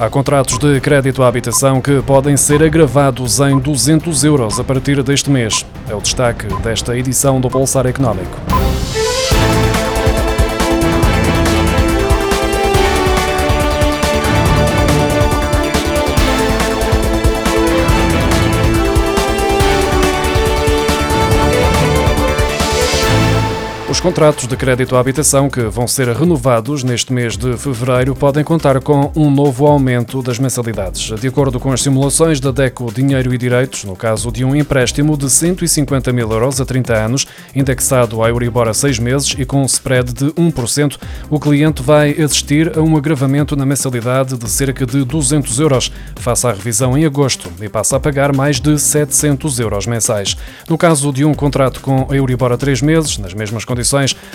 Há contratos de crédito à habitação que podem ser agravados em 200 euros a partir deste mês. É o destaque desta edição do Pulsar Económico. Os contratos de crédito à habitação que vão ser renovados neste mês de fevereiro podem contar com um novo aumento das mensalidades. De acordo com as simulações da DECO Dinheiro e Direitos, no caso de um empréstimo de 150 mil euros a 30 anos, indexado à Euribor a 6 meses e com um spread de 1%, o cliente vai assistir a um agravamento na mensalidade de cerca de 200 euros, face à revisão em agosto, e passa a pagar mais de 700 euros mensais. No caso de um contrato com a Euribor a 3 meses, nas mesmas condições,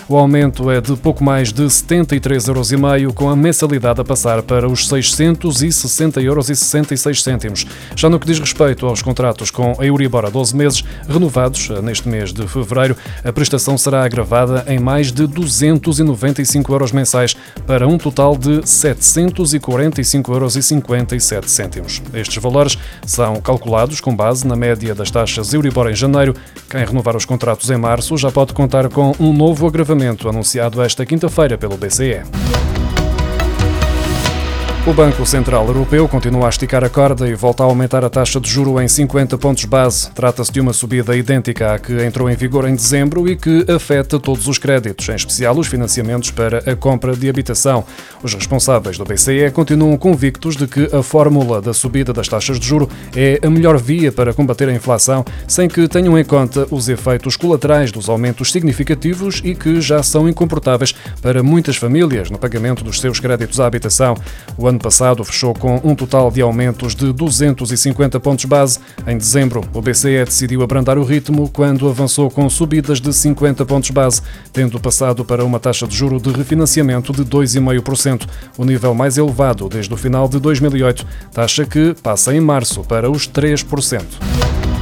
o aumento é de pouco mais de 73,5 euros, com a mensalidade a passar para os 660,66 euros. Já no que diz respeito aos contratos com a Euribor a 12 meses, renovados neste mês de fevereiro, a prestação será agravada em mais de 295 euros mensais, para um total de 745,57 euros. Estes valores são calculados com base na média das taxas Euribor em janeiro. Quem renovar os contratos em março já pode contar com um novo agravamento anunciado esta quinta-feira pelo BCE. O Banco Central Europeu continua a esticar a corda e volta a aumentar a taxa de juro em 50 pontos base. Trata-se de uma subida idêntica à que entrou em vigor em dezembro e que afeta todos os créditos, em especial os financiamentos para a compra de habitação. Os responsáveis do BCE continuam convictos de que a fórmula da subida das taxas de juro é a melhor via para combater a inflação, sem que tenham em conta os efeitos colaterais dos aumentos significativos e que já são incomportáveis para muitas famílias no pagamento dos seus créditos à habitação. O ano passado fechou com um total de aumentos de 250 pontos base. Em dezembro, o BCE decidiu abrandar o ritmo quando avançou com subidas de 50 pontos base, tendo passado para uma taxa de juro de refinanciamento de 2,5%, o nível mais elevado desde o final de 2008, taxa que passa em março para os 3%.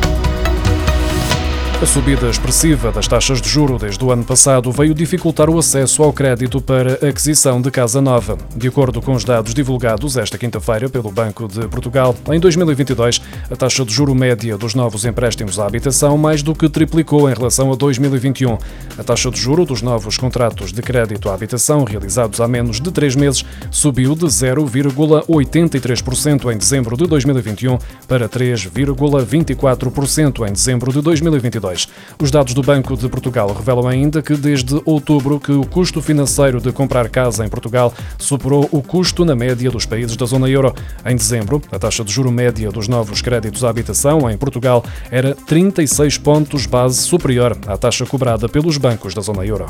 A subida expressiva das taxas de juro desde o ano passado veio dificultar o acesso ao crédito para aquisição de casa nova. De acordo com os dados divulgados esta quinta-feira pelo Banco de Portugal, em 2022, a taxa de juro média dos novos empréstimos à habitação mais do que triplicou em relação a 2021. A taxa de juro dos novos contratos de crédito à habitação realizados há menos de três meses subiu de 0,83% em dezembro de 2021 para 3,24% em dezembro de 2022. Os dados do Banco de Portugal revelam ainda que desde outubro que o custo financeiro de comprar casa em Portugal superou o custo na média dos países da zona euro. Em dezembro, a taxa de juro média dos novos créditos à habitação em Portugal era 36 pontos base superior à taxa cobrada pelos bancos da zona euro.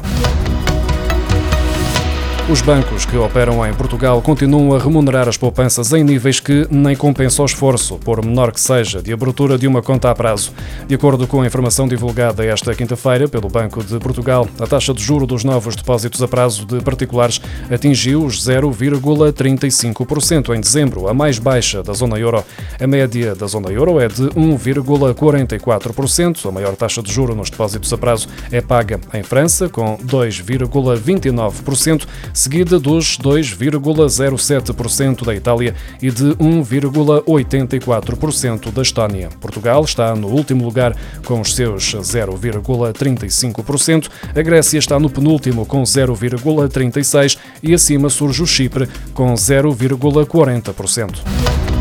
Os bancos que operam em Portugal continuam a remunerar as poupanças em níveis que nem compensa o esforço, por menor que seja, de abertura de uma conta a prazo. De acordo com a informação divulgada esta quinta-feira pelo Banco de Portugal, a taxa de juro dos novos depósitos a prazo de particulares atingiu os 0,35% em dezembro, a mais baixa da zona euro. A média da zona euro é de 1,44%. A maior taxa de juro nos depósitos a prazo é paga em França, com 2,29% seguida dos 2,07% da Itália e de 1,84% da Estónia. Portugal está no último lugar com os seus 0,35%, a Grécia está no penúltimo com 0,36% e acima surge o Chipre com 0,40%.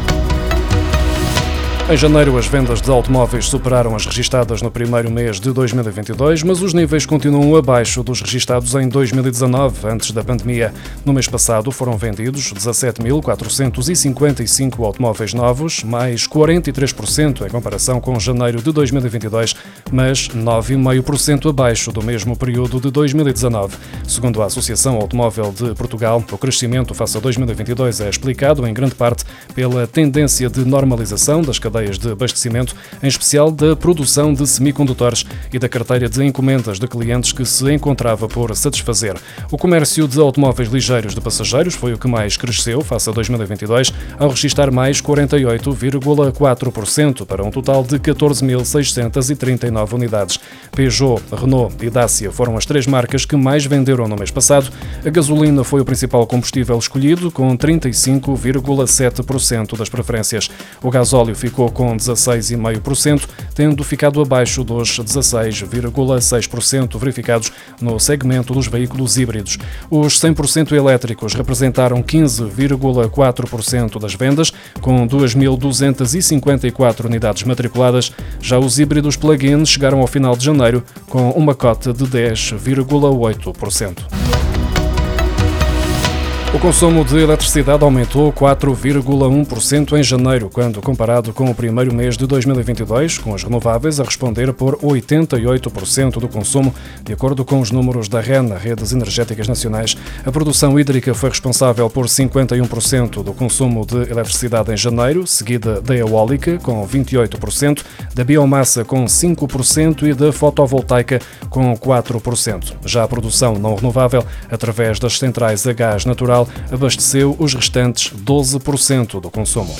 Em janeiro, as vendas de automóveis superaram as registadas no primeiro mês de 2022, mas os níveis continuam abaixo dos registados em 2019, antes da pandemia. No mês passado, foram vendidos 17.455 automóveis novos, mais 43% em comparação com janeiro de 2022, mas 9,5% abaixo do mesmo período de 2019. Segundo a Associação Automóvel de Portugal, o crescimento face a 2022 é explicado, em grande parte, pela tendência de normalização das cadeias cadeias de abastecimento, em especial da produção de semicondutores e da carteira de encomendas de clientes que se encontrava por satisfazer. O comércio de automóveis ligeiros de passageiros foi o que mais cresceu face a 2022, ao registrar mais 48,4% para um total de 14.639 unidades. Peugeot, Renault e Dacia foram as três marcas que mais venderam no mês passado. A gasolina foi o principal combustível escolhido, com 35,7% das preferências. O gasóleo ficou com 16,5%, tendo ficado abaixo dos 16,6% verificados no segmento dos veículos híbridos. Os 100% elétricos representaram 15,4% das vendas, com 2.254 unidades matriculadas. Já os híbridos plug-in chegaram ao final de janeiro com uma cota de 10,8%. O consumo de eletricidade aumentou 4,1% em janeiro, quando comparado com o primeiro mês de 2022, com as renováveis a responder por 88% do consumo, de acordo com os números da REN, Redes Energéticas Nacionais. A produção hídrica foi responsável por 51% do consumo de eletricidade em janeiro, seguida da eólica, com 28%, da biomassa, com 5% e da fotovoltaica, com 4%. Já a produção não renovável, através das centrais a gás natural, abasteceu os restantes 12% do consumo.